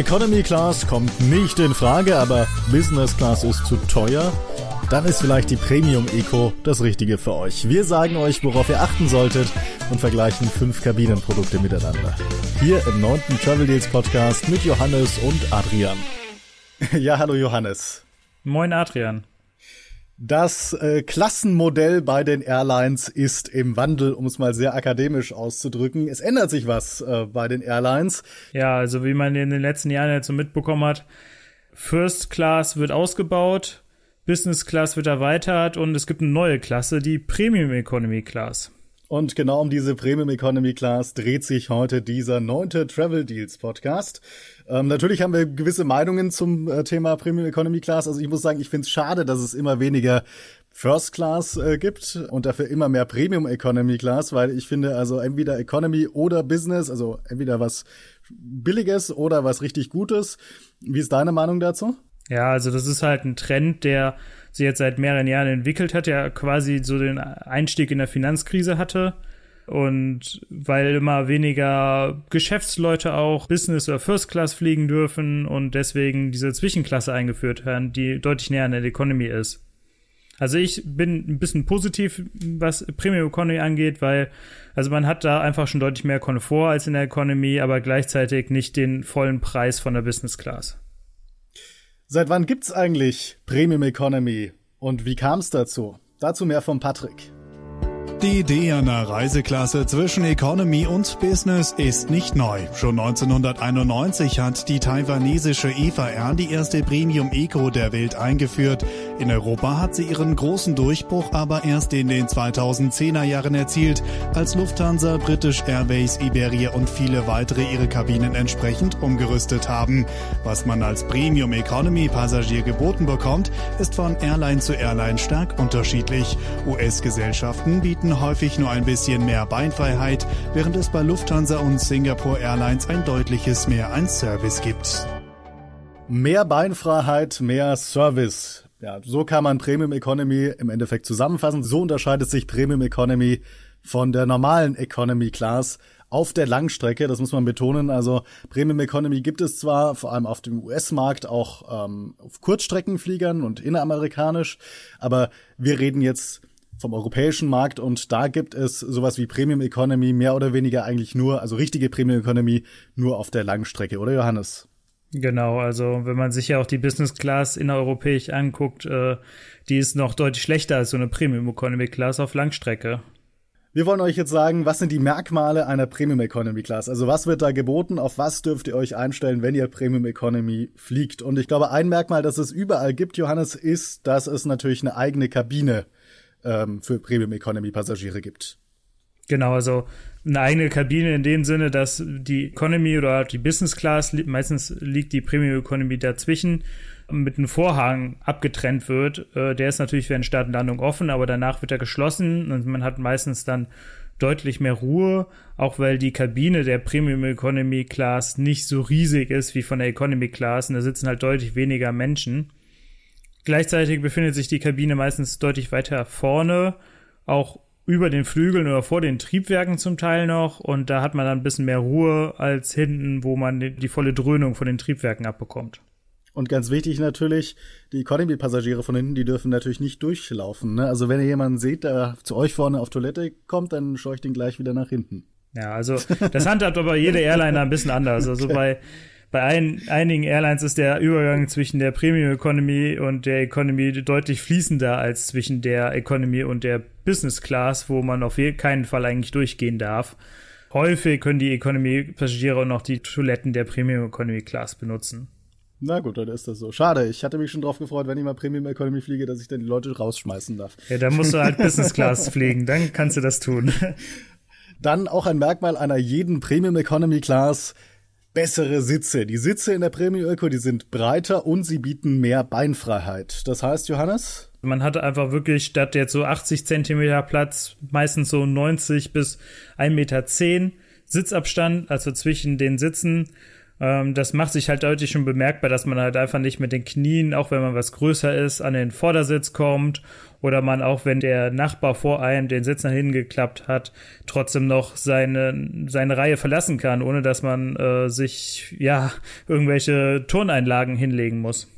Economy Class kommt nicht in Frage, aber Business Class ist zu teuer. Dann ist vielleicht die Premium Eco das Richtige für euch. Wir sagen euch, worauf ihr achten solltet und vergleichen fünf Kabinenprodukte miteinander. Hier im neunten Travel Deals Podcast mit Johannes und Adrian. Ja, hallo Johannes. Moin Adrian. Das äh, Klassenmodell bei den Airlines ist im Wandel, um es mal sehr akademisch auszudrücken. Es ändert sich was äh, bei den Airlines. Ja, also wie man in den letzten Jahren jetzt so mitbekommen hat, First Class wird ausgebaut, Business Class wird erweitert und es gibt eine neue Klasse, die Premium Economy Class. Und genau um diese Premium Economy Class dreht sich heute dieser neunte Travel Deals Podcast. Ähm, natürlich haben wir gewisse Meinungen zum äh, Thema Premium Economy Class. Also ich muss sagen, ich finde es schade, dass es immer weniger First Class äh, gibt und dafür immer mehr Premium Economy Class, weil ich finde also entweder Economy oder Business, also entweder was Billiges oder was richtig Gutes. Wie ist deine Meinung dazu? Ja, also das ist halt ein Trend, der sich jetzt seit mehreren Jahren entwickelt hat, der quasi so den Einstieg in der Finanzkrise hatte. Und weil immer weniger Geschäftsleute auch Business oder First Class fliegen dürfen und deswegen diese Zwischenklasse eingeführt werden, die deutlich näher an der Economy ist. Also ich bin ein bisschen positiv, was Premium Economy angeht, weil also man hat da einfach schon deutlich mehr Komfort als in der Economy, aber gleichzeitig nicht den vollen Preis von der Business Class. Seit wann gibt's eigentlich Premium Economy und wie kam es dazu? Dazu mehr von Patrick. Die Idee einer Reiseklasse zwischen Economy und Business ist nicht neu. Schon 1991 hat die taiwanesische Eva Air die erste Premium Eco der Welt eingeführt. In Europa hat sie ihren großen Durchbruch aber erst in den 2010er Jahren erzielt, als Lufthansa, British Airways, Iberia und viele weitere ihre Kabinen entsprechend umgerüstet haben. Was man als Premium Economy Passagier geboten bekommt, ist von Airline zu Airline stark unterschiedlich. US-Gesellschaften bieten häufig nur ein bisschen mehr Beinfreiheit, während es bei Lufthansa und Singapore Airlines ein deutliches Mehr an Service gibt. Mehr Beinfreiheit, mehr Service. Ja, so kann man Premium Economy im Endeffekt zusammenfassen. So unterscheidet sich Premium Economy von der normalen Economy Class auf der Langstrecke, das muss man betonen. Also Premium Economy gibt es zwar vor allem auf dem US-Markt auch ähm, auf Kurzstreckenfliegern und inneramerikanisch, aber wir reden jetzt vom europäischen Markt und da gibt es sowas wie Premium Economy mehr oder weniger eigentlich nur, also richtige Premium Economy nur auf der Langstrecke, oder Johannes? Genau, also wenn man sich ja auch die Business Class innereuropäisch anguckt, äh, die ist noch deutlich schlechter als so eine Premium Economy Class auf Langstrecke. Wir wollen euch jetzt sagen, was sind die Merkmale einer Premium Economy Class? Also was wird da geboten? Auf was dürft ihr euch einstellen, wenn ihr Premium Economy fliegt? Und ich glaube, ein Merkmal, das es überall gibt, Johannes, ist, dass es natürlich eine eigene Kabine ähm, für Premium Economy Passagiere gibt. Genau, also eine eigene Kabine in dem Sinne, dass die Economy oder die Business Class, meistens liegt die Premium Economy dazwischen, mit einem Vorhang abgetrennt wird. Äh, der ist natürlich während Start und Landung offen, aber danach wird er geschlossen und man hat meistens dann deutlich mehr Ruhe, auch weil die Kabine der Premium Economy Class nicht so riesig ist wie von der Economy Class und da sitzen halt deutlich weniger Menschen. Gleichzeitig befindet sich die Kabine meistens deutlich weiter vorne, auch über den Flügeln oder vor den Triebwerken zum Teil noch. Und da hat man dann ein bisschen mehr Ruhe als hinten, wo man die, die volle Dröhnung von den Triebwerken abbekommt. Und ganz wichtig natürlich, die Economy-Passagiere von hinten, die dürfen natürlich nicht durchlaufen. Ne? Also wenn ihr jemanden seht, der zu euch vorne auf Toilette kommt, dann scheucht ihn gleich wieder nach hinten. Ja, also das handhabt aber jede Airline ein bisschen anders. Also okay. bei bei ein, einigen Airlines ist der Übergang zwischen der Premium Economy und der Economy deutlich fließender als zwischen der Economy und der Business Class, wo man auf keinen Fall eigentlich durchgehen darf. Häufig können die Economy-Passagiere auch noch die Toiletten der Premium Economy Class benutzen. Na gut, dann ist das so. Schade, ich hatte mich schon drauf gefreut, wenn ich mal Premium Economy fliege, dass ich dann die Leute rausschmeißen darf. Ja, dann musst du halt Business Class fliegen, dann kannst du das tun. Dann auch ein Merkmal einer jeden Premium Economy Class bessere Sitze. Die Sitze in der Premium Eco, die sind breiter und sie bieten mehr Beinfreiheit. Das heißt, Johannes? Man hatte einfach wirklich statt jetzt so 80 Zentimeter Platz, meistens so 90 bis 1,10 Meter Sitzabstand, also zwischen den Sitzen. Ähm, das macht sich halt deutlich schon bemerkbar, dass man halt einfach nicht mit den Knien, auch wenn man was größer ist, an den Vordersitz kommt oder man auch, wenn der Nachbar vor einem den Sitz nach hinten geklappt hat, trotzdem noch seine, seine Reihe verlassen kann, ohne dass man äh, sich, ja, irgendwelche Turneinlagen hinlegen muss.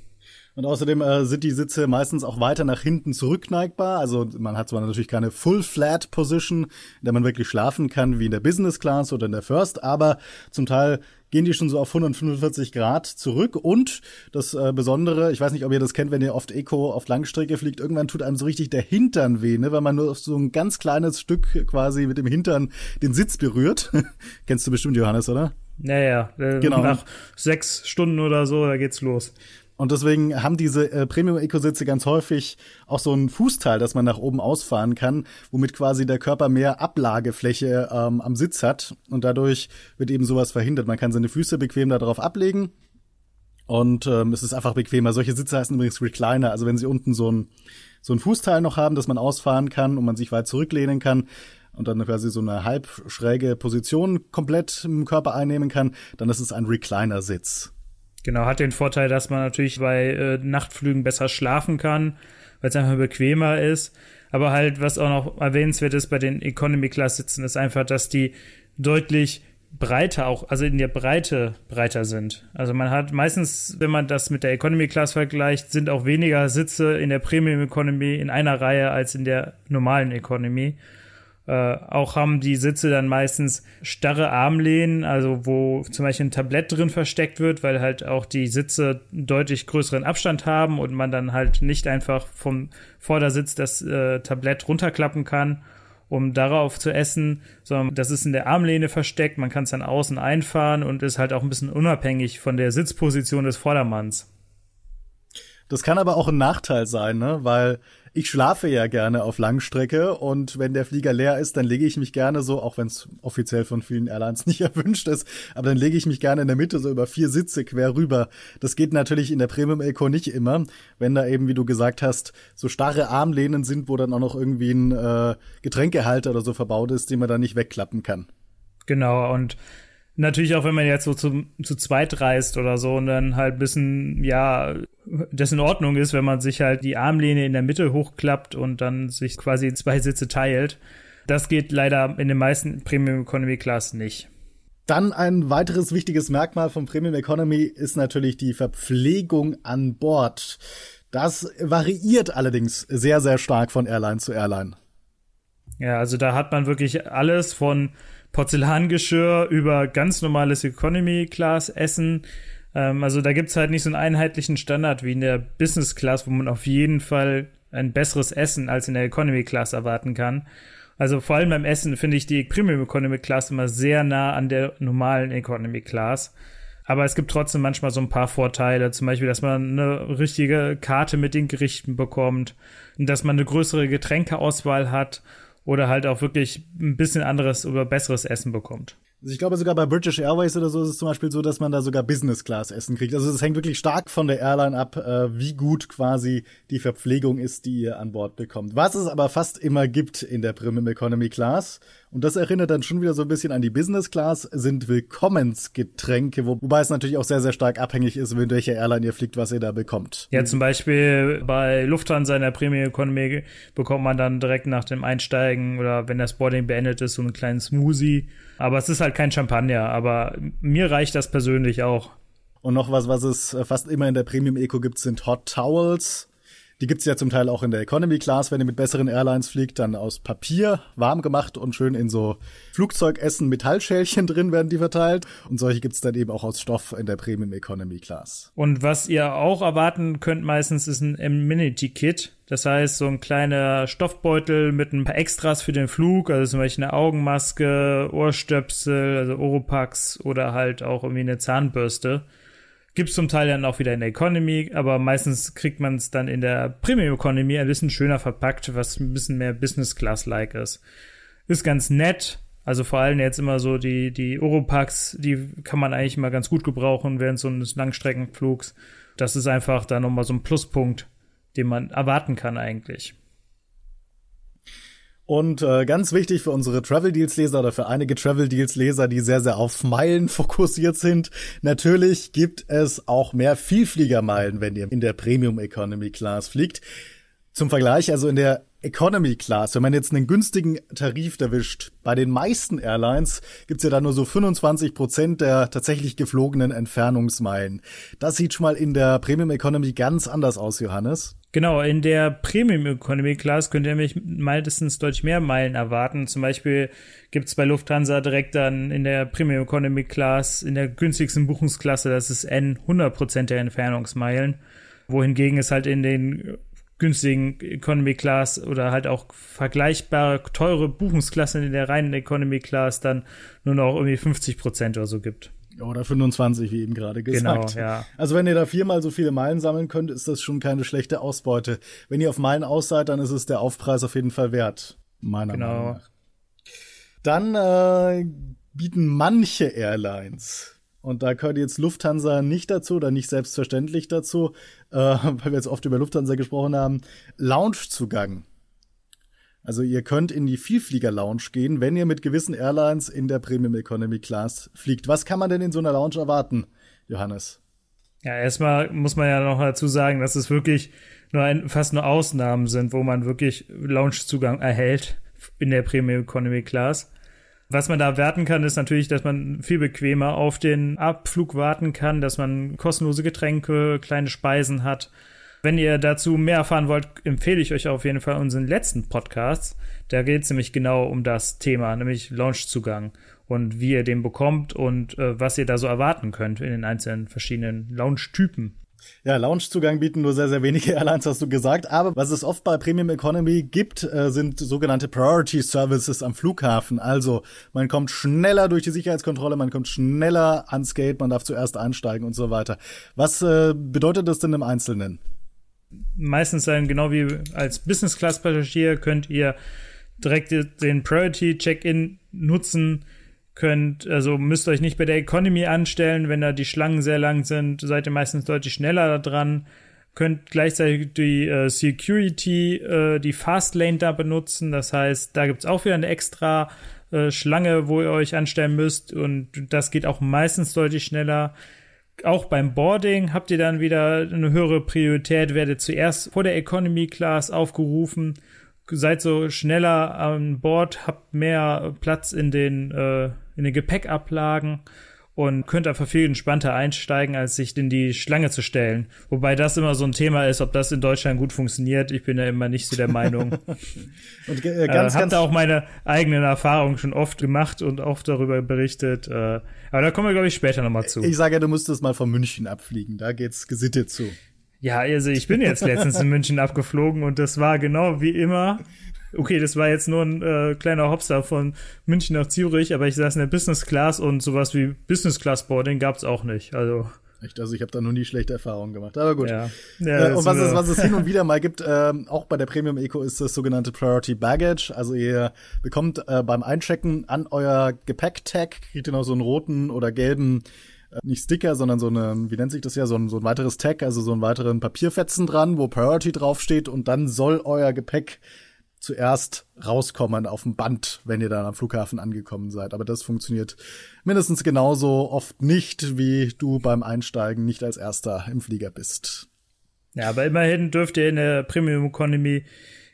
Und außerdem äh, sind die Sitze meistens auch weiter nach hinten zurückneigbar. Also man hat zwar natürlich keine Full Flat Position, in der man wirklich schlafen kann, wie in der Business Class oder in der First, aber zum Teil gehen die schon so auf 145 Grad zurück. Und das äh, Besondere, ich weiß nicht, ob ihr das kennt, wenn ihr oft Eco auf Langstrecke fliegt, irgendwann tut einem so richtig der Hintern weh, ne? weil man nur so ein ganz kleines Stück quasi mit dem Hintern den Sitz berührt. Kennst du bestimmt, Johannes, oder? Naja, äh, genau. nach sechs Stunden oder so, da geht's los. Und deswegen haben diese äh, Premium-Eco-Sitze ganz häufig auch so ein Fußteil, das man nach oben ausfahren kann, womit quasi der Körper mehr Ablagefläche ähm, am Sitz hat. Und dadurch wird eben sowas verhindert. Man kann seine Füße bequem darauf ablegen. Und ähm, es ist einfach bequemer. Solche Sitze heißen übrigens Recliner. Also wenn sie unten so ein, so ein Fußteil noch haben, das man ausfahren kann und man sich weit zurücklehnen kann, und dann quasi so eine halb schräge Position komplett im Körper einnehmen kann, dann ist es ein Recliner-Sitz. Genau, hat den Vorteil, dass man natürlich bei äh, Nachtflügen besser schlafen kann, weil es einfach bequemer ist. Aber halt, was auch noch erwähnenswert ist bei den Economy-Class-Sitzen, ist einfach, dass die deutlich breiter auch, also in der Breite breiter sind. Also man hat meistens, wenn man das mit der Economy Class vergleicht, sind auch weniger Sitze in der Premium Economy in einer Reihe als in der normalen Economy. Äh, auch haben die Sitze dann meistens starre Armlehnen, also wo zum Beispiel ein Tablett drin versteckt wird, weil halt auch die Sitze deutlich größeren Abstand haben und man dann halt nicht einfach vom Vordersitz das äh, Tablett runterklappen kann, um darauf zu essen, sondern das ist in der Armlehne versteckt, man kann es dann außen einfahren und ist halt auch ein bisschen unabhängig von der Sitzposition des Vordermanns. Das kann aber auch ein Nachteil sein, ne? weil ich schlafe ja gerne auf Langstrecke und wenn der Flieger leer ist, dann lege ich mich gerne so, auch wenn es offiziell von vielen Airlines nicht erwünscht ist, aber dann lege ich mich gerne in der Mitte so über vier Sitze quer rüber. Das geht natürlich in der Premium Eco nicht immer, wenn da eben, wie du gesagt hast, so starre Armlehnen sind, wo dann auch noch irgendwie ein äh, Getränkehalter oder so verbaut ist, den man da nicht wegklappen kann. Genau, und Natürlich auch, wenn man jetzt so zu, zu zweit reist oder so und dann halt ein bisschen, ja, das in Ordnung ist, wenn man sich halt die Armlehne in der Mitte hochklappt und dann sich quasi zwei Sitze teilt. Das geht leider in den meisten Premium Economy Class nicht. Dann ein weiteres wichtiges Merkmal von Premium Economy ist natürlich die Verpflegung an Bord. Das variiert allerdings sehr, sehr stark von Airline zu Airline. Ja, also da hat man wirklich alles von Porzellangeschirr über ganz normales Economy-Class-Essen. Ähm, also da gibt's halt nicht so einen einheitlichen Standard wie in der Business Class, wo man auf jeden Fall ein besseres Essen als in der Economy Class erwarten kann. Also vor allem beim Essen finde ich die Premium Economy Class immer sehr nah an der normalen Economy Class. Aber es gibt trotzdem manchmal so ein paar Vorteile, zum Beispiel, dass man eine richtige Karte mit den Gerichten bekommt, dass man eine größere Getränkeauswahl hat oder halt auch wirklich ein bisschen anderes oder besseres Essen bekommt. Also ich glaube sogar bei British Airways oder so ist es zum Beispiel so, dass man da sogar Business Class Essen kriegt. Also es hängt wirklich stark von der Airline ab, äh, wie gut quasi die Verpflegung ist, die ihr an Bord bekommt. Was es aber fast immer gibt in der Premium Economy Class, und das erinnert dann schon wieder so ein bisschen an die Business Class, sind Willkommensgetränke, wo, wobei es natürlich auch sehr, sehr stark abhängig ist, mit welcher Airline ihr fliegt, was ihr da bekommt. Ja, zum Beispiel bei Lufthansa in der Premium Economy bekommt man dann direkt nach dem Einsteigen oder wenn das Boarding beendet ist, so einen kleinen Smoothie. Aber es ist halt kein Champagner, aber mir reicht das persönlich auch. Und noch was, was es fast immer in der Premium Eco gibt, sind Hot Towels. Die gibt's ja zum Teil auch in der Economy Class, wenn ihr mit besseren Airlines fliegt, dann aus Papier, warm gemacht und schön in so Flugzeugessen Metallschälchen drin werden die verteilt. Und solche gibt's dann eben auch aus Stoff in der Premium Economy Class. Und was ihr auch erwarten könnt meistens ist ein Amenity-Kit. Das heißt, so ein kleiner Stoffbeutel mit ein paar Extras für den Flug, also zum Beispiel eine Augenmaske, Ohrstöpsel, also Oropax oder halt auch irgendwie eine Zahnbürste Gibt's zum Teil dann auch wieder in der Economy, aber meistens kriegt man es dann in der Premium Economy ein bisschen schöner verpackt, was ein bisschen mehr Business Class-like ist. Ist ganz nett. Also vor allem jetzt immer so die, die Oropax, die kann man eigentlich immer ganz gut gebrauchen während so eines Langstreckenflugs. Das ist einfach da nochmal so ein Pluspunkt, den man erwarten kann eigentlich. Und äh, ganz wichtig für unsere Travel Deals Leser oder für einige Travel Deals Leser, die sehr, sehr auf Meilen fokussiert sind. Natürlich gibt es auch mehr Vielfliegermeilen, wenn ihr in der Premium Economy Class fliegt. Zum Vergleich, also in der Economy Class, wenn man jetzt einen günstigen Tarif erwischt, bei den meisten Airlines gibt's ja da nur so 25 Prozent der tatsächlich geflogenen Entfernungsmeilen. Das sieht schon mal in der Premium Economy ganz anders aus, Johannes. Genau, in der Premium Economy Class könnt ihr nämlich meistens deutlich mehr Meilen erwarten. Zum Beispiel gibt's bei Lufthansa direkt dann in der Premium Economy Class in der günstigsten Buchungsklasse, das ist N, 100 Prozent der Entfernungsmeilen wohingegen es halt in den günstigen Economy Class oder halt auch vergleichbare teure Buchungsklassen in der reinen Economy Class dann nur noch irgendwie 50 Prozent oder so gibt. Oder 25, wie eben gerade gesagt. Genau, ja. Also wenn ihr da viermal so viele Meilen sammeln könnt, ist das schon keine schlechte Ausbeute. Wenn ihr auf Meilen aus seid, dann ist es der Aufpreis auf jeden Fall wert. Meiner genau. Meinung nach. Dann äh, bieten manche Airlines und da gehört jetzt Lufthansa nicht dazu oder nicht selbstverständlich dazu, äh, weil wir jetzt oft über Lufthansa gesprochen haben, Loungezugang. Also ihr könnt in die Vielflieger-Lounge gehen, wenn ihr mit gewissen Airlines in der Premium Economy Class fliegt. Was kann man denn in so einer Lounge erwarten, Johannes? Ja, erstmal muss man ja noch dazu sagen, dass es wirklich nur ein, fast nur Ausnahmen sind, wo man wirklich Loungezugang erhält in der Premium Economy Class. Was man da werten kann, ist natürlich, dass man viel bequemer auf den Abflug warten kann, dass man kostenlose Getränke, kleine Speisen hat. Wenn ihr dazu mehr erfahren wollt, empfehle ich euch auf jeden Fall unseren letzten Podcast. Da geht es nämlich genau um das Thema, nämlich Launchzugang und wie ihr den bekommt und äh, was ihr da so erwarten könnt in den einzelnen verschiedenen Launch-Typen. Ja, Loungezugang bieten nur sehr, sehr wenige Airlines, hast du gesagt. Aber was es oft bei Premium Economy gibt, äh, sind sogenannte Priority Services am Flughafen. Also man kommt schneller durch die Sicherheitskontrolle, man kommt schneller ans Gate, man darf zuerst einsteigen und so weiter. Was äh, bedeutet das denn im Einzelnen? Meistens dann genau wie als Business Class Passagier könnt ihr direkt den Priority Check-in nutzen könnt, also müsst euch nicht bei der Economy anstellen, wenn da die Schlangen sehr lang sind, seid ihr meistens deutlich schneller dran, könnt gleichzeitig die äh, Security, äh, die Fastlane da benutzen, das heißt, da gibt's auch wieder eine extra äh, Schlange, wo ihr euch anstellen müsst und das geht auch meistens deutlich schneller. Auch beim Boarding habt ihr dann wieder eine höhere Priorität, werdet zuerst vor der Economy Class aufgerufen seid so schneller an Bord, habt mehr Platz in den, äh, in den Gepäckablagen und könnt einfach viel entspannter einsteigen, als sich in die Schlange zu stellen. Wobei das immer so ein Thema ist, ob das in Deutschland gut funktioniert. Ich bin ja immer nicht so der Meinung. und äh, ganz, äh, hab da auch meine eigenen Erfahrungen schon oft gemacht und oft darüber berichtet. Äh, aber da kommen wir, glaube ich, später nochmal zu. Ich sage ja, du musstest mal von München abfliegen. Da geht's gesittet zu. Ja, also ich bin jetzt letztens in München abgeflogen und das war genau wie immer. Okay, das war jetzt nur ein äh, kleiner Hopster von München nach Zürich, aber ich saß in der Business Class und sowas wie Business Class Boarding gab's auch nicht. Also Echt, also ich habe da noch nie schlechte Erfahrungen gemacht. Aber gut. Ja. ja äh, und was es, was es hin und wieder mal gibt, äh, auch bei der Premium Eco, ist das sogenannte Priority Baggage. Also ihr bekommt äh, beim Einchecken an euer Gepäcktag, kriegt ihr noch so einen roten oder gelben äh, nicht Sticker, sondern so eine, wie nennt sich das ja, so ein, so ein weiteres Tag, also so einen weiteren Papierfetzen dran, wo Priority draufsteht und dann soll euer Gepäck zuerst rauskommen auf dem Band, wenn ihr dann am Flughafen angekommen seid. Aber das funktioniert mindestens genauso oft nicht, wie du beim Einsteigen nicht als erster im Flieger bist. Ja, aber immerhin dürft ihr in der Premium Economy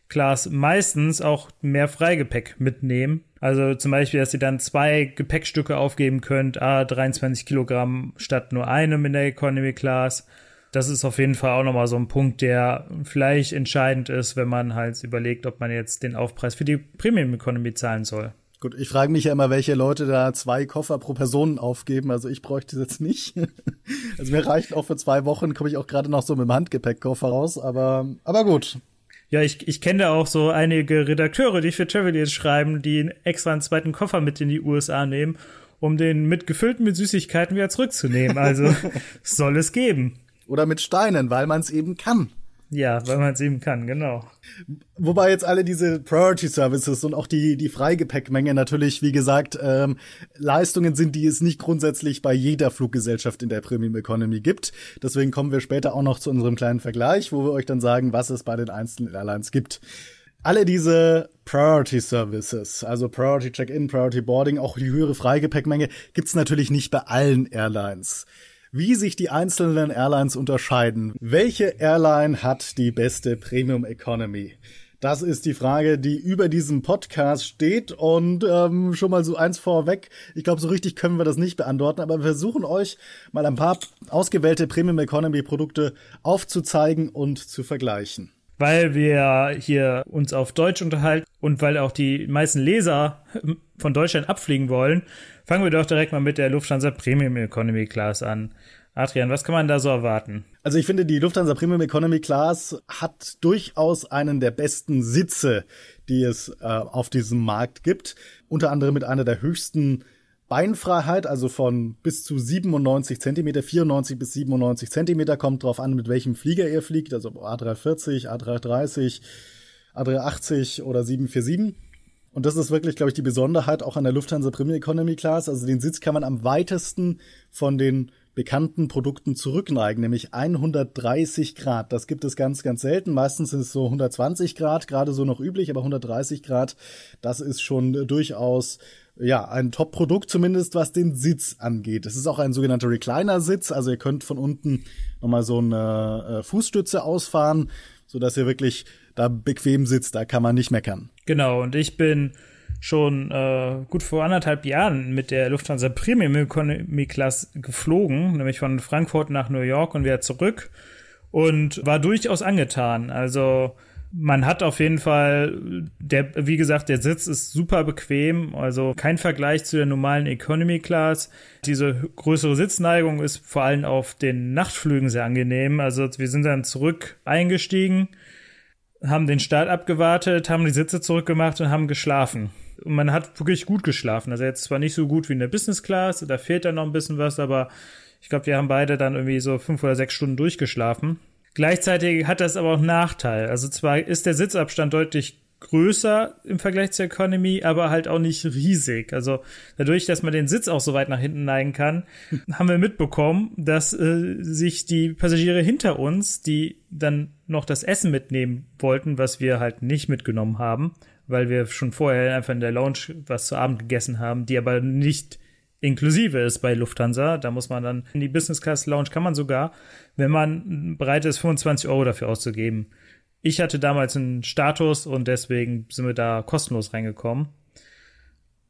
Class meistens auch mehr Freigepäck mitnehmen. Also zum Beispiel, dass ihr dann zwei Gepäckstücke aufgeben könnt, ah, 23 Kilogramm statt nur einem in der Economy Class. Das ist auf jeden Fall auch nochmal so ein Punkt, der vielleicht entscheidend ist, wenn man halt überlegt, ob man jetzt den Aufpreis für die Premium Economy zahlen soll. Gut, ich frage mich ja immer, welche Leute da zwei Koffer pro Person aufgeben. Also ich bräuchte es jetzt nicht. Also mir reicht auch für zwei Wochen, komme ich auch gerade noch so mit dem Handgepäckkoffer raus. Aber, aber gut, ja, ich, ich kenne da auch so einige Redakteure, die für Travel schreiben, die extra einen zweiten Koffer mit in die USA nehmen, um den mit gefüllten mit Süßigkeiten wieder zurückzunehmen. Also soll es geben. Oder mit Steinen, weil man es eben kann. Ja, weil man es eben kann, genau. Wobei jetzt alle diese Priority Services und auch die, die Freigepäckmenge natürlich, wie gesagt, ähm, Leistungen sind, die es nicht grundsätzlich bei jeder Fluggesellschaft in der Premium Economy gibt. Deswegen kommen wir später auch noch zu unserem kleinen Vergleich, wo wir euch dann sagen, was es bei den einzelnen Airlines gibt. Alle diese Priority Services, also Priority Check-in, Priority Boarding, auch die höhere Freigepäckmenge, gibt's natürlich nicht bei allen Airlines. Wie sich die einzelnen Airlines unterscheiden. Welche Airline hat die beste Premium Economy? Das ist die Frage, die über diesem Podcast steht. Und ähm, schon mal so eins vorweg. Ich glaube, so richtig können wir das nicht beantworten, aber wir versuchen euch mal ein paar ausgewählte Premium Economy Produkte aufzuzeigen und zu vergleichen weil wir hier uns auf Deutsch unterhalten und weil auch die meisten Leser von Deutschland abfliegen wollen, fangen wir doch direkt mal mit der Lufthansa Premium Economy Class an. Adrian, was kann man da so erwarten? Also ich finde, die Lufthansa Premium Economy Class hat durchaus einen der besten Sitze, die es äh, auf diesem Markt gibt. Unter anderem mit einer der höchsten Beinfreiheit, also von bis zu 97 Zentimeter, 94 bis 97 Zentimeter, kommt drauf an, mit welchem Flieger ihr fliegt, also A340, A330, A380 oder 747. Und das ist wirklich, glaube ich, die Besonderheit auch an der Lufthansa Premier Economy Class. Also den Sitz kann man am weitesten von den bekannten Produkten zurückneigen, nämlich 130 Grad. Das gibt es ganz, ganz selten. Meistens sind es so 120 Grad, gerade so noch üblich, aber 130 Grad, das ist schon durchaus ja, ein Top-Produkt, zumindest was den Sitz angeht. Es ist auch ein sogenannter Recliner-Sitz, also ihr könnt von unten nochmal so eine äh, Fußstütze ausfahren, so dass ihr wirklich da bequem sitzt, da kann man nicht meckern. Genau, und ich bin schon äh, gut vor anderthalb Jahren mit der Lufthansa Premium Economy Class geflogen, nämlich von Frankfurt nach New York und wieder zurück und war durchaus angetan. Also man hat auf jeden Fall, der, wie gesagt, der Sitz ist super bequem, also kein Vergleich zu der normalen Economy Class. Diese größere Sitzneigung ist vor allem auf den Nachtflügen sehr angenehm. Also wir sind dann zurück eingestiegen, haben den Start abgewartet, haben die Sitze zurückgemacht und haben geschlafen. Und man hat wirklich gut geschlafen. Also jetzt zwar nicht so gut wie in der Business Class, da fehlt dann noch ein bisschen was, aber ich glaube, wir haben beide dann irgendwie so fünf oder sechs Stunden durchgeschlafen. Gleichzeitig hat das aber auch Nachteil. Also zwar ist der Sitzabstand deutlich größer im Vergleich zur Economy, aber halt auch nicht riesig. Also dadurch, dass man den Sitz auch so weit nach hinten neigen kann, haben wir mitbekommen, dass äh, sich die Passagiere hinter uns, die dann noch das Essen mitnehmen wollten, was wir halt nicht mitgenommen haben, weil wir schon vorher einfach in der Lounge was zu Abend gegessen haben, die aber nicht inklusive ist bei Lufthansa. Da muss man dann in die Business Class Lounge kann man sogar, wenn man bereit ist, 25 Euro dafür auszugeben. Ich hatte damals einen Status und deswegen sind wir da kostenlos reingekommen.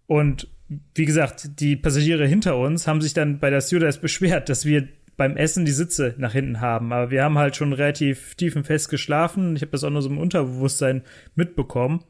Und wie gesagt, die Passagiere hinter uns haben sich dann bei der Stewardess beschwert, dass wir beim Essen die Sitze nach hinten haben. Aber wir haben halt schon relativ tiefenfest geschlafen. Ich habe das auch nur so im Unterbewusstsein mitbekommen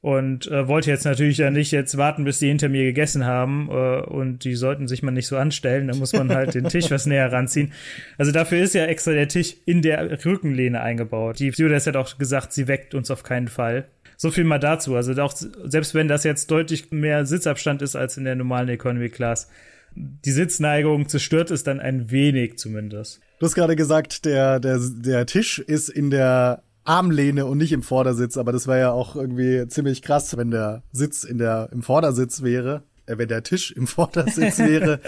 und äh, wollte jetzt natürlich ja nicht jetzt warten, bis die hinter mir gegessen haben äh, und die sollten sich mal nicht so anstellen, da muss man halt den Tisch was näher ranziehen. Also dafür ist ja extra der Tisch in der Rückenlehne eingebaut. Die Stewardess hat auch gesagt, sie weckt uns auf keinen Fall. So viel mal dazu. Also auch, selbst wenn das jetzt deutlich mehr Sitzabstand ist als in der normalen Economy Class, die Sitzneigung zerstört es dann ein wenig zumindest. Du hast gerade gesagt, der, der, der Tisch ist in der Armlehne und nicht im Vordersitz, aber das wäre ja auch irgendwie ziemlich krass, wenn der Sitz in der, im Vordersitz wäre, äh, wenn der Tisch im Vordersitz wäre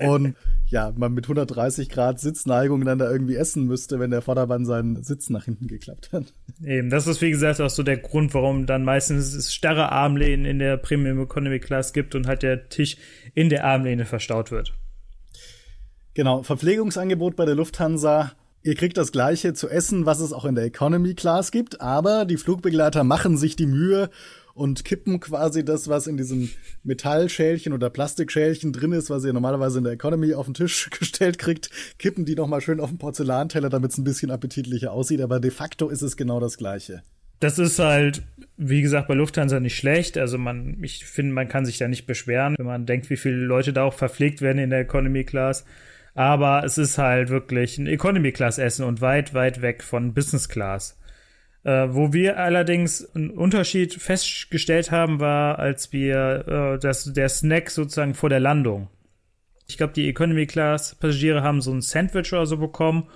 und ja, man mit 130 Grad Sitzneigung dann da irgendwie essen müsste, wenn der Vordermann seinen Sitz nach hinten geklappt hat. Eben, das ist wie gesagt auch so der Grund, warum dann meistens es starre Armlehnen in der Premium Economy Class gibt und halt der Tisch in der Armlehne verstaut wird. Genau, Verpflegungsangebot bei der Lufthansa Ihr kriegt das gleiche zu essen, was es auch in der Economy Class gibt, aber die Flugbegleiter machen sich die Mühe und kippen quasi das, was in diesem Metallschälchen oder Plastikschälchen drin ist, was ihr normalerweise in der Economy auf den Tisch gestellt kriegt, kippen die nochmal schön auf den Porzellanteller, damit es ein bisschen appetitlicher aussieht, aber de facto ist es genau das gleiche. Das ist halt, wie gesagt, bei Lufthansa nicht schlecht. Also man, ich finde, man kann sich da nicht beschweren, wenn man denkt, wie viele Leute da auch verpflegt werden in der Economy Class aber es ist halt wirklich ein Economy-Class-Essen und weit, weit weg von Business-Class. Äh, wo wir allerdings einen Unterschied festgestellt haben, war, als wir äh, das, der Snack sozusagen vor der Landung. Ich glaube, die Economy-Class-Passagiere haben so ein Sandwich oder so bekommen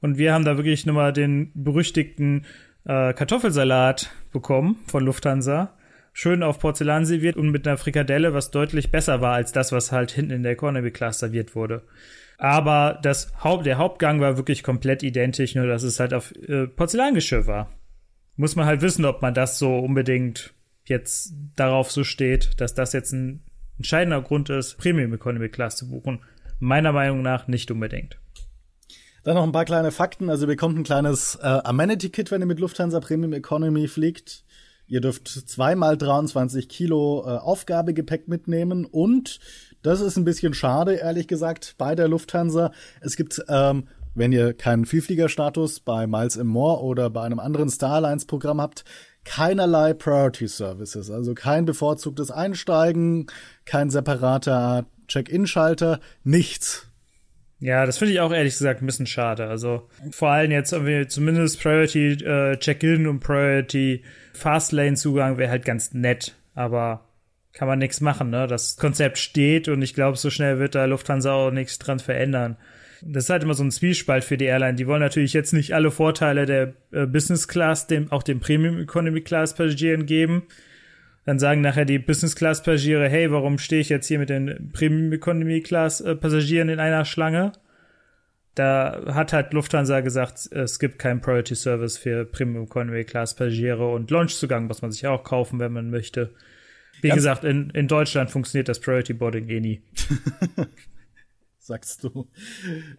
und wir haben da wirklich nochmal den berüchtigten äh, Kartoffelsalat bekommen von Lufthansa schön auf Porzellan serviert und mit einer Frikadelle, was deutlich besser war als das, was halt hinten in der Economy Class serviert wurde. Aber das Haupt, der Hauptgang war wirklich komplett identisch, nur dass es halt auf äh, Porzellangeschirr war. muss man halt wissen, ob man das so unbedingt jetzt darauf so steht, dass das jetzt ein entscheidender Grund ist, Premium Economy Class zu buchen. Meiner Meinung nach nicht unbedingt. Dann noch ein paar kleine Fakten. Also ihr bekommt ein kleines äh, Amenity-Kit, wenn ihr mit Lufthansa Premium Economy fliegt. Ihr dürft zweimal 23 Kilo äh, Aufgabegepäck mitnehmen und das ist ein bisschen schade, ehrlich gesagt, bei der Lufthansa. Es gibt, ähm, wenn ihr keinen Vielfliegerstatus bei Miles More oder bei einem anderen Starlines-Programm habt, keinerlei Priority Services, also kein bevorzugtes Einsteigen, kein separater Check-in-Schalter, nichts. Ja, das finde ich auch ehrlich gesagt ein bisschen schade. Also vor allem jetzt zumindest Priority äh, Check-in und Priority Fastlane-Zugang wäre halt ganz nett, aber kann man nichts machen, ne? Das Konzept steht und ich glaube, so schnell wird da Lufthansa auch nichts dran verändern. Das ist halt immer so ein Zwiespalt für die Airline. Die wollen natürlich jetzt nicht alle Vorteile der äh, Business Class, dem, auch dem Premium Economy Class Passagieren geben. Dann sagen nachher die Business Class Passagiere, hey, warum stehe ich jetzt hier mit den Premium Economy Class äh, Passagieren in einer Schlange? Da hat halt Lufthansa gesagt, es gibt keinen Priority Service für Premium Economy Class Passagiere und Launchzugang muss man sich auch kaufen, wenn man möchte. Wie Ganz gesagt, in, in Deutschland funktioniert das Priority Boarding eh nie. Sagst du.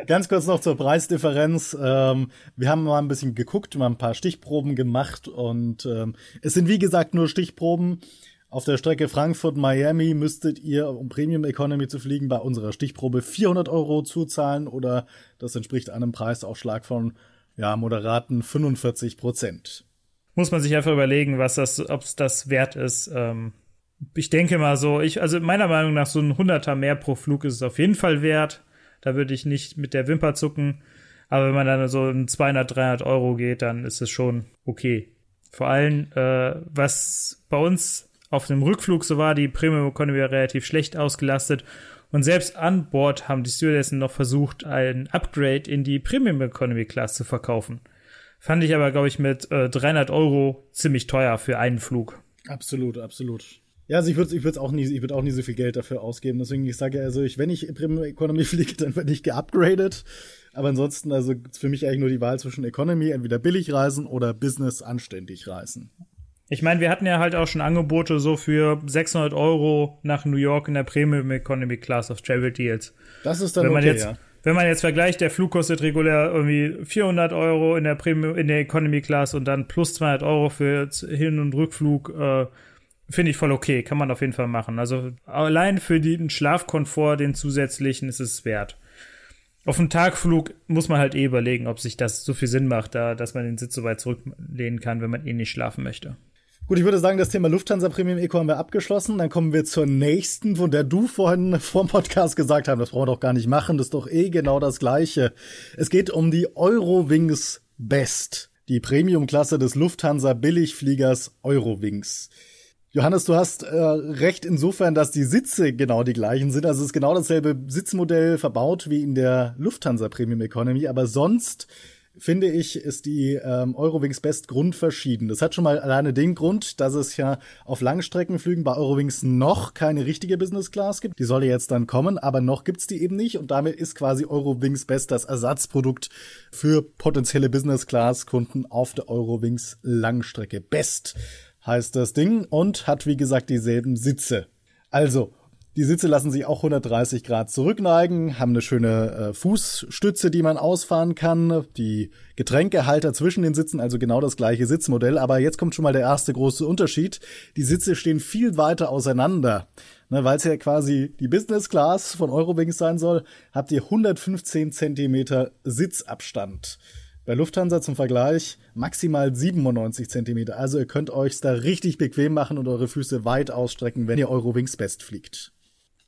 Ganz kurz noch zur Preisdifferenz. Ähm, wir haben mal ein bisschen geguckt, mal ein paar Stichproben gemacht und ähm, es sind wie gesagt nur Stichproben. Auf der Strecke Frankfurt-Miami müsstet ihr, um Premium Economy zu fliegen, bei unserer Stichprobe 400 Euro zuzahlen oder das entspricht einem Preisaufschlag von ja, moderaten 45 Prozent. Muss man sich einfach überlegen, was das, ob es das wert ist, ähm, ich denke mal so, ich, also meiner Meinung nach so ein Hunderter mehr pro Flug ist es auf jeden Fall wert. Da würde ich nicht mit der Wimper zucken. Aber wenn man dann so in 200, 300 Euro geht, dann ist es schon okay. Vor allem, äh, was bei uns auf dem Rückflug so war, die Premium Economy war relativ schlecht ausgelastet. Und selbst an Bord haben die Stewardessen noch versucht, ein Upgrade in die Premium Economy Class zu verkaufen. Fand ich aber, glaube ich, mit äh, 300 Euro ziemlich teuer für einen Flug. Absolut, absolut. Ja, also ich würde ich würde auch nie ich würde auch nie so viel Geld dafür ausgeben, deswegen ich sage also, ich wenn ich Premium Economy fliege, dann werde ich geupgradet, aber ansonsten also gibt's für mich eigentlich nur die Wahl zwischen Economy, entweder billig reisen oder Business anständig reisen. Ich meine, wir hatten ja halt auch schon Angebote so für 600 Euro nach New York in der Premium Economy Class of Travel Deals. Das ist dann wenn man okay, jetzt, ja. Wenn man jetzt vergleicht, der Flug kostet regulär irgendwie 400 Euro in der Premium, in der Economy Class und dann plus 200 Euro für Hin- und Rückflug, äh, Finde ich voll okay, kann man auf jeden Fall machen. Also allein für den Schlafkomfort, den zusätzlichen, ist es wert. Auf dem Tagflug muss man halt eh überlegen, ob sich das so viel Sinn macht, da, dass man den Sitz so weit zurücklehnen kann, wenn man eh nicht schlafen möchte. Gut, ich würde sagen, das Thema Lufthansa Premium Eco haben wir abgeschlossen. Dann kommen wir zur nächsten, von der du vorhin vor dem Podcast gesagt hast, das brauchen wir doch gar nicht machen, das ist doch eh genau das Gleiche. Es geht um die Eurowings Best, die Premium-Klasse des Lufthansa Billigfliegers Eurowings. Johannes, du hast äh, recht insofern, dass die Sitze genau die gleichen sind. Also es ist genau dasselbe Sitzmodell verbaut wie in der Lufthansa Premium Economy, aber sonst finde ich, ist die ähm, Eurowings Best grundverschieden. Das hat schon mal alleine den Grund, dass es ja auf Langstreckenflügen bei Eurowings noch keine richtige Business Class gibt. Die soll jetzt dann kommen, aber noch gibt's die eben nicht und damit ist quasi Eurowings Best das Ersatzprodukt für potenzielle Business Class Kunden auf der Eurowings Langstrecke. Best heißt das Ding und hat wie gesagt dieselben Sitze. Also, die Sitze lassen sich auch 130 Grad zurückneigen, haben eine schöne äh, Fußstütze, die man ausfahren kann, die Getränkehalter zwischen den Sitzen, also genau das gleiche Sitzmodell. Aber jetzt kommt schon mal der erste große Unterschied. Die Sitze stehen viel weiter auseinander. Ne, Weil es ja quasi die Business Class von Eurowings sein soll, habt ihr 115 Zentimeter Sitzabstand. Bei Lufthansa zum Vergleich maximal 97 Zentimeter. Also ihr könnt euch da richtig bequem machen und eure Füße weit ausstrecken, wenn ihr Eurowings Best fliegt.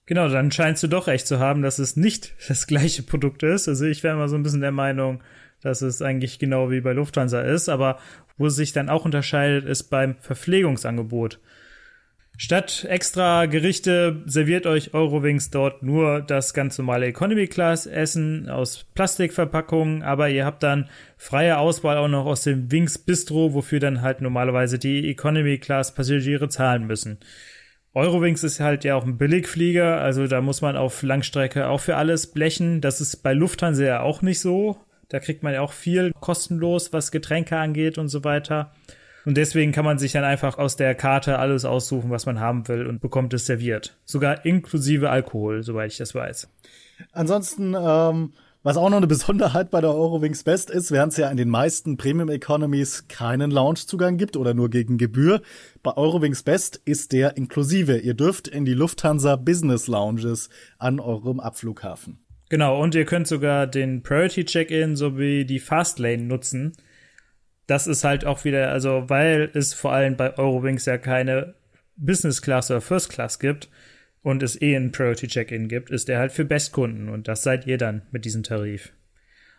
Genau, dann scheinst du doch recht zu haben, dass es nicht das gleiche Produkt ist. Also ich wäre immer so ein bisschen der Meinung, dass es eigentlich genau wie bei Lufthansa ist, aber wo es sich dann auch unterscheidet, ist beim Verpflegungsangebot. Statt extra Gerichte serviert euch Eurowings dort nur das ganz normale Economy Class Essen aus Plastikverpackungen, aber ihr habt dann freie Auswahl auch noch aus dem Wings Bistro, wofür dann halt normalerweise die Economy Class Passagiere zahlen müssen. Eurowings ist halt ja auch ein Billigflieger, also da muss man auf Langstrecke auch für alles blechen. Das ist bei Lufthansa ja auch nicht so. Da kriegt man ja auch viel kostenlos, was Getränke angeht und so weiter. Und deswegen kann man sich dann einfach aus der Karte alles aussuchen, was man haben will und bekommt es serviert. Sogar inklusive Alkohol, soweit ich das weiß. Ansonsten, ähm, was auch noch eine Besonderheit bei der Eurowings Best ist, während es ja in den meisten Premium Economies keinen Loungezugang gibt oder nur gegen Gebühr, bei Eurowings Best ist der inklusive. Ihr dürft in die Lufthansa Business Lounges an eurem Abflughafen. Genau, und ihr könnt sogar den Priority Check-in sowie die Fastlane nutzen. Das ist halt auch wieder, also weil es vor allem bei Eurowings ja keine Business Class oder First Class gibt und es eh einen Priority Check-in gibt, ist der halt für Bestkunden und das seid ihr dann mit diesem Tarif.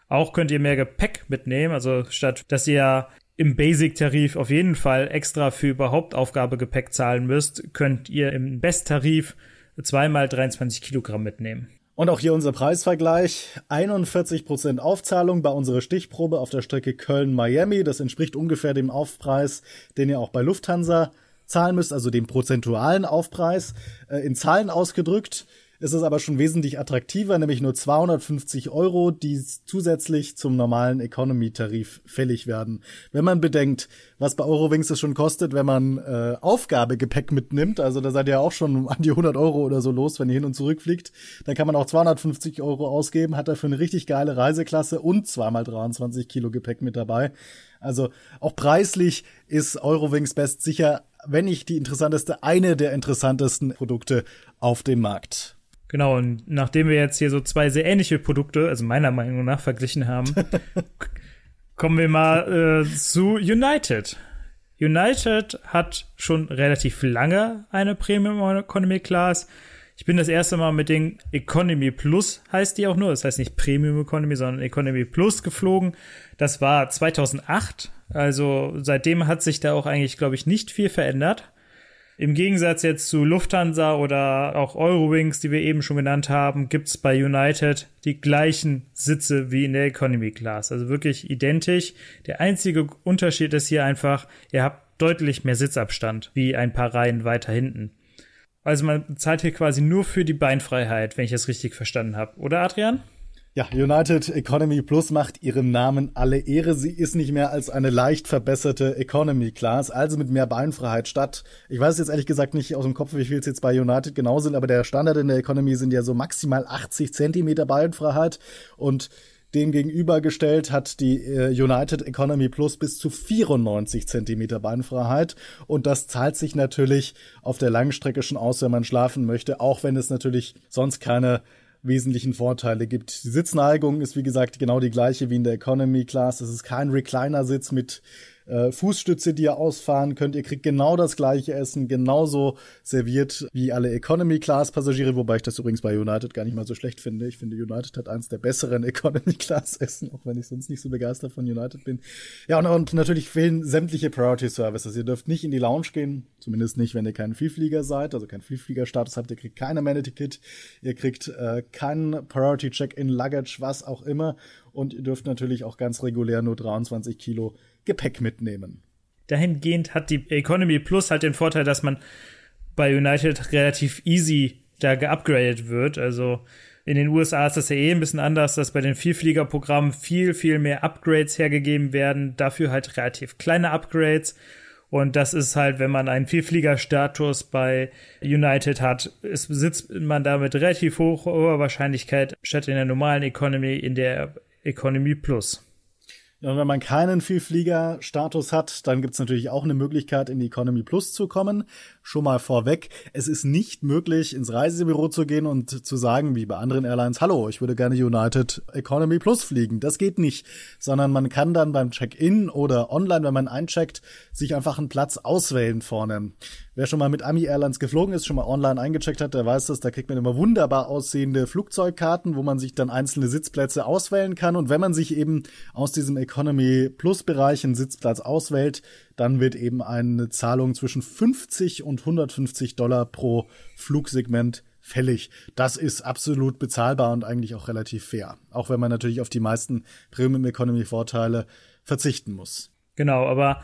Auch könnt ihr mehr Gepäck mitnehmen, also statt dass ihr im Basic-Tarif auf jeden Fall extra für überhaupt Aufgabegepäck zahlen müsst, könnt ihr im Best-Tarif zweimal 23 Kilogramm mitnehmen. Und auch hier unser Preisvergleich. 41% Aufzahlung bei unserer Stichprobe auf der Strecke Köln-Miami. Das entspricht ungefähr dem Aufpreis, den ihr auch bei Lufthansa zahlen müsst, also dem prozentualen Aufpreis. Äh, in Zahlen ausgedrückt ist es aber schon wesentlich attraktiver, nämlich nur 250 Euro, die zusätzlich zum normalen Economy-Tarif fällig werden. Wenn man bedenkt, was bei Eurowings es schon kostet, wenn man äh, Aufgabegepäck mitnimmt, also da seid ihr auch schon an die 100 Euro oder so los, wenn ihr hin und zurück fliegt, dann kann man auch 250 Euro ausgeben, hat dafür eine richtig geile Reiseklasse und zweimal 23 Kilo Gepäck mit dabei. Also auch preislich ist Eurowings Best sicher, wenn nicht die interessanteste, eine der interessantesten Produkte auf dem Markt. Genau, und nachdem wir jetzt hier so zwei sehr ähnliche Produkte, also meiner Meinung nach, verglichen haben, kommen wir mal äh, zu United. United hat schon relativ lange eine Premium Economy Class. Ich bin das erste Mal mit den Economy Plus, heißt die auch nur, das heißt nicht Premium Economy, sondern Economy Plus geflogen. Das war 2008, also seitdem hat sich da auch eigentlich, glaube ich, nicht viel verändert. Im Gegensatz jetzt zu Lufthansa oder auch Eurowings, die wir eben schon genannt haben, gibt's bei United die gleichen Sitze wie in der Economy Class. Also wirklich identisch. Der einzige Unterschied ist hier einfach, ihr habt deutlich mehr Sitzabstand, wie ein paar Reihen weiter hinten. Also man zahlt hier quasi nur für die Beinfreiheit, wenn ich das richtig verstanden habe. Oder Adrian? Ja, United Economy Plus macht ihrem Namen alle Ehre. Sie ist nicht mehr als eine leicht verbesserte Economy Class, also mit mehr Beinfreiheit statt. Ich weiß jetzt ehrlich gesagt nicht aus dem Kopf, wie viel es jetzt bei United genau sind, aber der Standard in der Economy sind ja so maximal 80 Zentimeter Beinfreiheit und dem gegenübergestellt hat die äh, United Economy Plus bis zu 94 Zentimeter Beinfreiheit. Und das zahlt sich natürlich auf der Langstrecke schon aus, wenn man schlafen möchte, auch wenn es natürlich sonst keine wesentlichen Vorteile gibt. Die Sitzneigung ist wie gesagt genau die gleiche wie in der Economy Class. Es ist kein Recliner-Sitz mit äh, Fußstütze, die ihr ausfahren könnt. Ihr kriegt genau das gleiche Essen, genauso serviert wie alle Economy-Class-Passagiere, wobei ich das übrigens bei United gar nicht mal so schlecht finde. Ich finde, United hat eins der besseren Economy-Class-Essen, auch wenn ich sonst nicht so begeistert von United bin. Ja, und, und natürlich fehlen sämtliche Priority-Services. Ihr dürft nicht in die Lounge gehen, zumindest nicht, wenn ihr kein Vielflieger seid, also kein Vielflieger-Status habt. Ihr kriegt kein Amenity-Kit, ihr kriegt äh, keinen Priority-Check-in, Luggage, was auch immer. Und ihr dürft natürlich auch ganz regulär nur 23 Kilo Gepäck mitnehmen. Dahingehend hat die Economy Plus halt den Vorteil, dass man bei United relativ easy da geupgradet wird. Also in den USA ist das ja eh ein bisschen anders, dass bei den Vielfliegerprogrammen viel, viel mehr Upgrades hergegeben werden. Dafür halt relativ kleine Upgrades. Und das ist halt, wenn man einen Vielfliegerstatus bei United hat, ist, sitzt man da mit relativ hoher Wahrscheinlichkeit statt in der normalen Economy in der Economy Plus. Und wenn man keinen Vielflieger-Status hat, dann gibt's natürlich auch eine Möglichkeit, in die Economy Plus zu kommen. Schon mal vorweg, es ist nicht möglich, ins Reisebüro zu gehen und zu sagen, wie bei anderen Airlines, hallo, ich würde gerne United Economy Plus fliegen. Das geht nicht, sondern man kann dann beim Check-in oder online, wenn man eincheckt, sich einfach einen Platz auswählen vorne. Wer schon mal mit Ami Airlines geflogen ist, schon mal online eingecheckt hat, der weiß das, da kriegt man immer wunderbar aussehende Flugzeugkarten, wo man sich dann einzelne Sitzplätze auswählen kann. Und wenn man sich eben aus diesem Economy Plus Bereich einen Sitzplatz auswählt, dann wird eben eine Zahlung zwischen 50 und 150 Dollar pro Flugsegment fällig. Das ist absolut bezahlbar und eigentlich auch relativ fair. Auch wenn man natürlich auf die meisten Premium Economy Vorteile verzichten muss. Genau, aber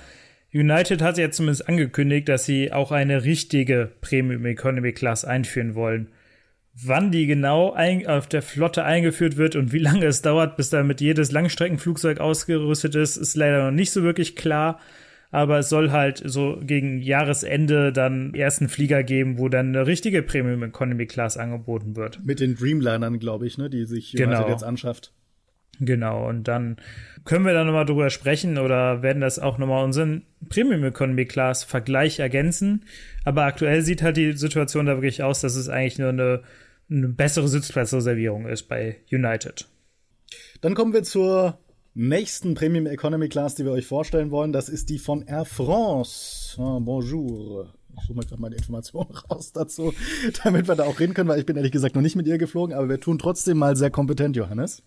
United hat ja zumindest angekündigt, dass sie auch eine richtige Premium Economy Class einführen wollen. Wann die genau auf der Flotte eingeführt wird und wie lange es dauert, bis damit jedes Langstreckenflugzeug ausgerüstet ist, ist leider noch nicht so wirklich klar. Aber es soll halt so gegen Jahresende dann ersten Flieger geben, wo dann eine richtige Premium Economy Class angeboten wird. Mit den Dreamlinern, glaube ich, ne, die sich genau. jetzt anschafft. Genau, und dann können wir da nochmal drüber sprechen oder werden das auch nochmal unseren Premium Economy Class Vergleich ergänzen. Aber aktuell sieht halt die Situation da wirklich aus, dass es eigentlich nur eine, eine bessere Sitzplatzreservierung ist bei United. Dann kommen wir zur nächsten Premium Economy Class, die wir euch vorstellen wollen. Das ist die von Air France. Ah, bonjour. Ich suche mal gerade meine Informationen raus dazu, damit wir da auch reden können, weil ich bin ehrlich gesagt noch nicht mit ihr geflogen, aber wir tun trotzdem mal sehr kompetent, Johannes.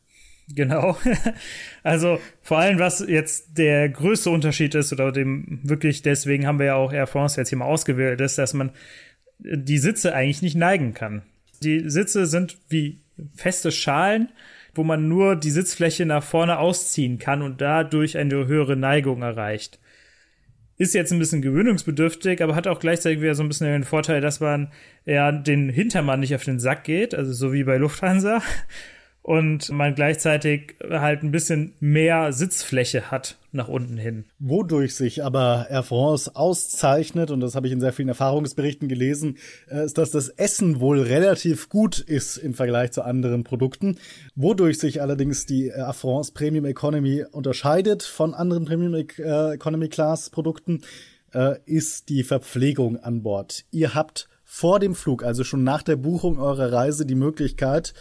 Genau. Also vor allem, was jetzt der größte Unterschied ist, oder dem wirklich, deswegen haben wir ja auch Air France jetzt hier mal ausgewählt, ist, dass man die Sitze eigentlich nicht neigen kann. Die Sitze sind wie feste Schalen, wo man nur die Sitzfläche nach vorne ausziehen kann und dadurch eine höhere Neigung erreicht. Ist jetzt ein bisschen gewöhnungsbedürftig, aber hat auch gleichzeitig wieder so ein bisschen den Vorteil, dass man ja den Hintermann nicht auf den Sack geht, also so wie bei Lufthansa und man gleichzeitig halt ein bisschen mehr Sitzfläche hat nach unten hin. Wodurch sich aber Air France auszeichnet, und das habe ich in sehr vielen Erfahrungsberichten gelesen, äh, ist, dass das Essen wohl relativ gut ist im Vergleich zu anderen Produkten. Wodurch sich allerdings die Air France Premium Economy unterscheidet von anderen Premium äh, Economy Class Produkten, äh, ist die Verpflegung an Bord. Ihr habt vor dem Flug, also schon nach der Buchung eurer Reise, die Möglichkeit,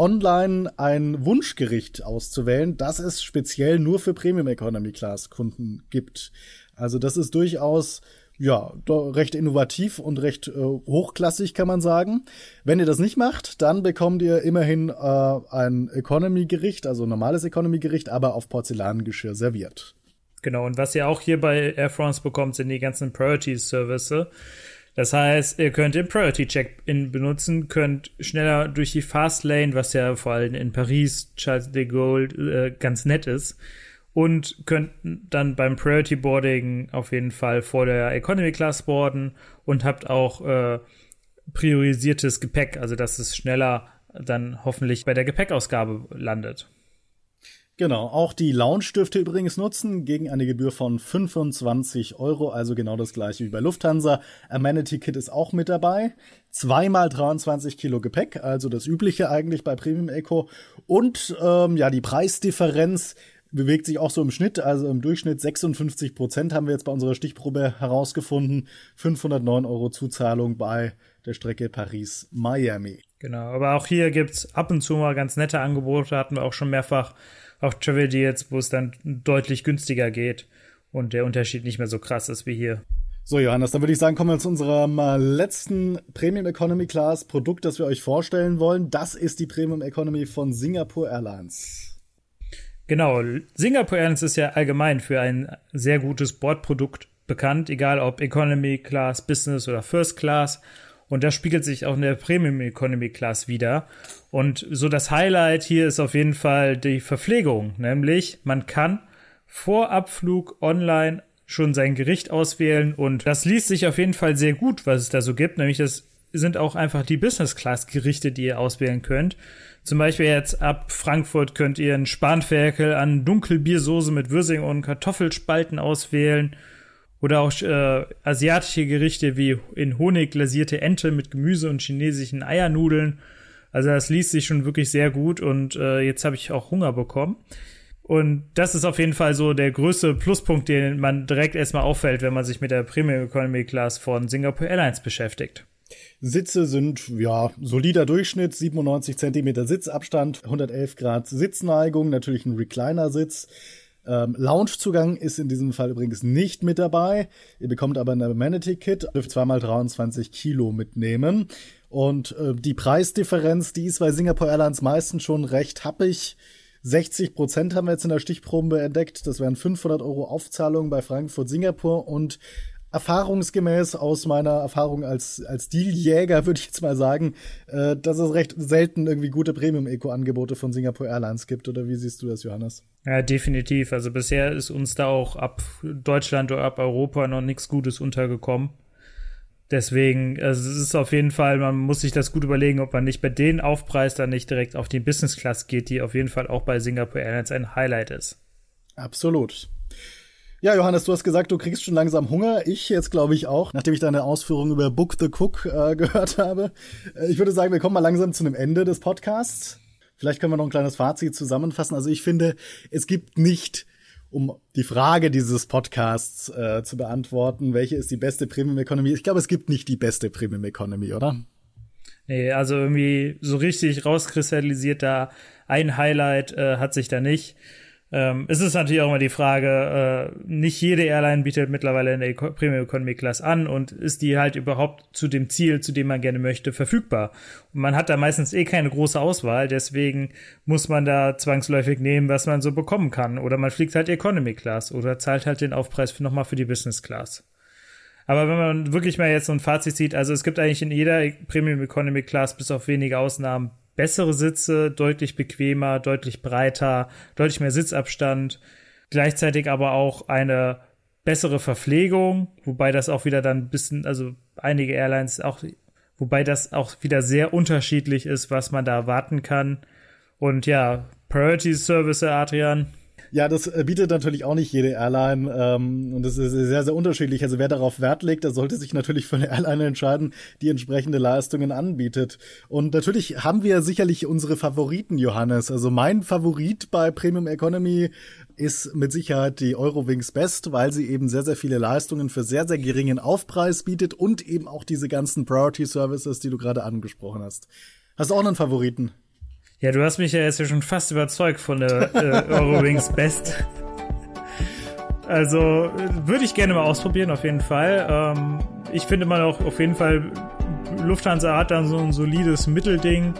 online ein Wunschgericht auszuwählen, das es speziell nur für Premium Economy Class Kunden gibt. Also das ist durchaus ja, recht innovativ und recht äh, hochklassig, kann man sagen. Wenn ihr das nicht macht, dann bekommt ihr immerhin äh, ein Economy-Gericht, also normales Economy-Gericht, aber auf Porzellangeschirr serviert. Genau, und was ihr auch hier bei Air France bekommt, sind die ganzen Priority-Service. Das heißt, ihr könnt den Priority Check-in benutzen, könnt schneller durch die Fast Lane, was ja vor allem in Paris, Charles de Gaulle äh, ganz nett ist, und könnt dann beim Priority Boarding auf jeden Fall vor der Economy Class boarden und habt auch äh, priorisiertes Gepäck, also dass es schneller dann hoffentlich bei der Gepäckausgabe landet. Genau, auch die Lounge dürft ihr übrigens nutzen gegen eine Gebühr von 25 Euro, also genau das gleiche wie bei Lufthansa. Amenity Kit ist auch mit dabei. Zweimal 23 Kilo Gepäck, also das übliche eigentlich bei Premium Eco. Und ähm, ja, die Preisdifferenz bewegt sich auch so im Schnitt, also im Durchschnitt 56 Prozent haben wir jetzt bei unserer Stichprobe herausgefunden. 509 Euro Zuzahlung bei der Strecke Paris-Miami. Genau, aber auch hier gibt's ab und zu mal ganz nette Angebote, hatten wir auch schon mehrfach auch Travel Deals, wo es dann deutlich günstiger geht und der Unterschied nicht mehr so krass ist wie hier. So, Johannes, dann würde ich sagen, kommen wir zu unserem äh, letzten Premium Economy Class Produkt, das wir euch vorstellen wollen. Das ist die Premium Economy von Singapore Airlines. Genau, Singapore Airlines ist ja allgemein für ein sehr gutes Bordprodukt bekannt, egal ob Economy Class, Business oder First Class. Und das spiegelt sich auch in der Premium Economy Class wieder. Und so das Highlight hier ist auf jeden Fall die Verpflegung, nämlich man kann vor Abflug online schon sein Gericht auswählen und das liest sich auf jeden Fall sehr gut, was es da so gibt, nämlich das sind auch einfach die Business Class Gerichte, die ihr auswählen könnt. Zum Beispiel jetzt ab Frankfurt könnt ihr einen Spanferkel an Dunkelbiersoße mit Würsing und Kartoffelspalten auswählen oder auch äh, asiatische Gerichte wie in Honig glasierte Ente mit Gemüse und chinesischen Eiernudeln. Also das liest sich schon wirklich sehr gut und äh, jetzt habe ich auch Hunger bekommen. Und das ist auf jeden Fall so der größte Pluspunkt, den man direkt erstmal auffällt, wenn man sich mit der Premium Economy Class von Singapore Airlines beschäftigt. Sitze sind, ja, solider Durchschnitt, 97 Zentimeter Sitzabstand, 111 Grad Sitzneigung, natürlich ein Recliner-Sitz. Ähm, Loungezugang ist in diesem Fall übrigens nicht mit dabei. Ihr bekommt aber ein Amenity-Kit, dürft zweimal 23 Kilo mitnehmen. Und äh, die Preisdifferenz, die ist bei Singapore Airlines meistens schon recht happig. 60 Prozent haben wir jetzt in der Stichprobe entdeckt. Das wären 500 Euro Aufzahlung bei Frankfurt, Singapur und erfahrungsgemäß aus meiner Erfahrung als, als Dealjäger würde ich jetzt mal sagen, äh, dass es recht selten irgendwie gute Premium-Eco-Angebote von Singapore Airlines gibt. Oder wie siehst du das, Johannes? Ja, definitiv. Also bisher ist uns da auch ab Deutschland oder ab Europa noch nichts Gutes untergekommen. Deswegen, also es ist auf jeden Fall, man muss sich das gut überlegen, ob man nicht bei den Aufpreis dann nicht direkt auf die Business Class geht, die auf jeden Fall auch bei Singapore Airlines ein Highlight ist. Absolut. Ja, Johannes, du hast gesagt, du kriegst schon langsam Hunger. Ich jetzt glaube ich auch, nachdem ich deine Ausführungen über Book the Cook äh, gehört habe. Äh, ich würde sagen, wir kommen mal langsam zu einem Ende des Podcasts. Vielleicht können wir noch ein kleines Fazit zusammenfassen. Also ich finde, es gibt nicht, um die Frage dieses Podcasts äh, zu beantworten, welche ist die beste Premium Economy? Ich glaube, es gibt nicht die beste Premium Economy, oder? Nee, also irgendwie so richtig rauskristallisiert da ein Highlight äh, hat sich da nicht. Ähm, es ist natürlich auch immer die Frage, äh, nicht jede Airline bietet mittlerweile eine Premium Economy Class an und ist die halt überhaupt zu dem Ziel, zu dem man gerne möchte, verfügbar. Und man hat da meistens eh keine große Auswahl, deswegen muss man da zwangsläufig nehmen, was man so bekommen kann. Oder man fliegt halt Economy Class oder zahlt halt den Aufpreis nochmal für die Business Class. Aber wenn man wirklich mal jetzt so ein Fazit sieht, also es gibt eigentlich in jeder Premium Economy Class bis auf wenige Ausnahmen bessere Sitze, deutlich bequemer, deutlich breiter, deutlich mehr Sitzabstand, gleichzeitig aber auch eine bessere Verpflegung, wobei das auch wieder dann ein bisschen, also einige Airlines auch, wobei das auch wieder sehr unterschiedlich ist, was man da erwarten kann. Und ja, Priority Service, Adrian, ja, das äh, bietet natürlich auch nicht jede Airline ähm, und das ist sehr, sehr unterschiedlich. Also wer darauf Wert legt, der sollte sich natürlich für eine Airline entscheiden, die entsprechende Leistungen anbietet. Und natürlich haben wir sicherlich unsere Favoriten, Johannes. Also mein Favorit bei Premium Economy ist mit Sicherheit die Eurowings Best, weil sie eben sehr, sehr viele Leistungen für sehr, sehr geringen Aufpreis bietet und eben auch diese ganzen Priority Services, die du gerade angesprochen hast. Hast du auch einen Favoriten? Ja, du hast mich ja jetzt ja schon fast überzeugt von der äh, Eurowings Best. Also würde ich gerne mal ausprobieren, auf jeden Fall. Ähm, ich finde mal auch auf jeden Fall, Lufthansa hat dann so ein solides Mittelding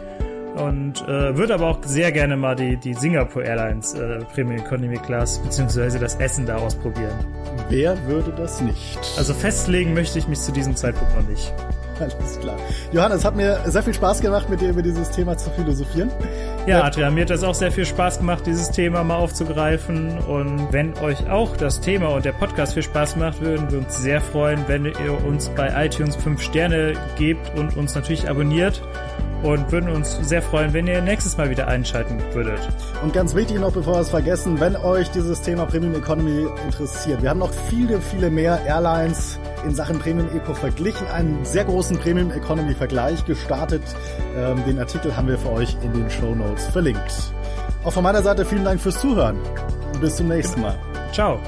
und äh, würde aber auch sehr gerne mal die, die Singapore Airlines äh, Premium Economy Class beziehungsweise das Essen da ausprobieren. Wer würde das nicht? Also festlegen möchte ich mich zu diesem Zeitpunkt noch nicht. Alles klar. Johannes, hat mir sehr viel Spaß gemacht, mit dir über dieses Thema zu philosophieren. Ja, Adrian, mir hat das auch sehr viel Spaß gemacht, dieses Thema mal aufzugreifen. Und wenn euch auch das Thema und der Podcast viel Spaß macht, würden wir uns sehr freuen, wenn ihr uns bei iTunes 5 Sterne gebt und uns natürlich abonniert und würden uns sehr freuen, wenn ihr nächstes Mal wieder einschalten würdet. Und ganz wichtig noch, bevor wir es vergessen, wenn euch dieses Thema Premium Economy interessiert, wir haben noch viele, viele mehr Airlines in Sachen Premium Eco verglichen, einen sehr großen Premium Economy Vergleich gestartet. Ähm, den Artikel haben wir für euch in den Show Notes verlinkt. Auch von meiner Seite vielen Dank fürs Zuhören und bis zum nächsten Mal. Ciao.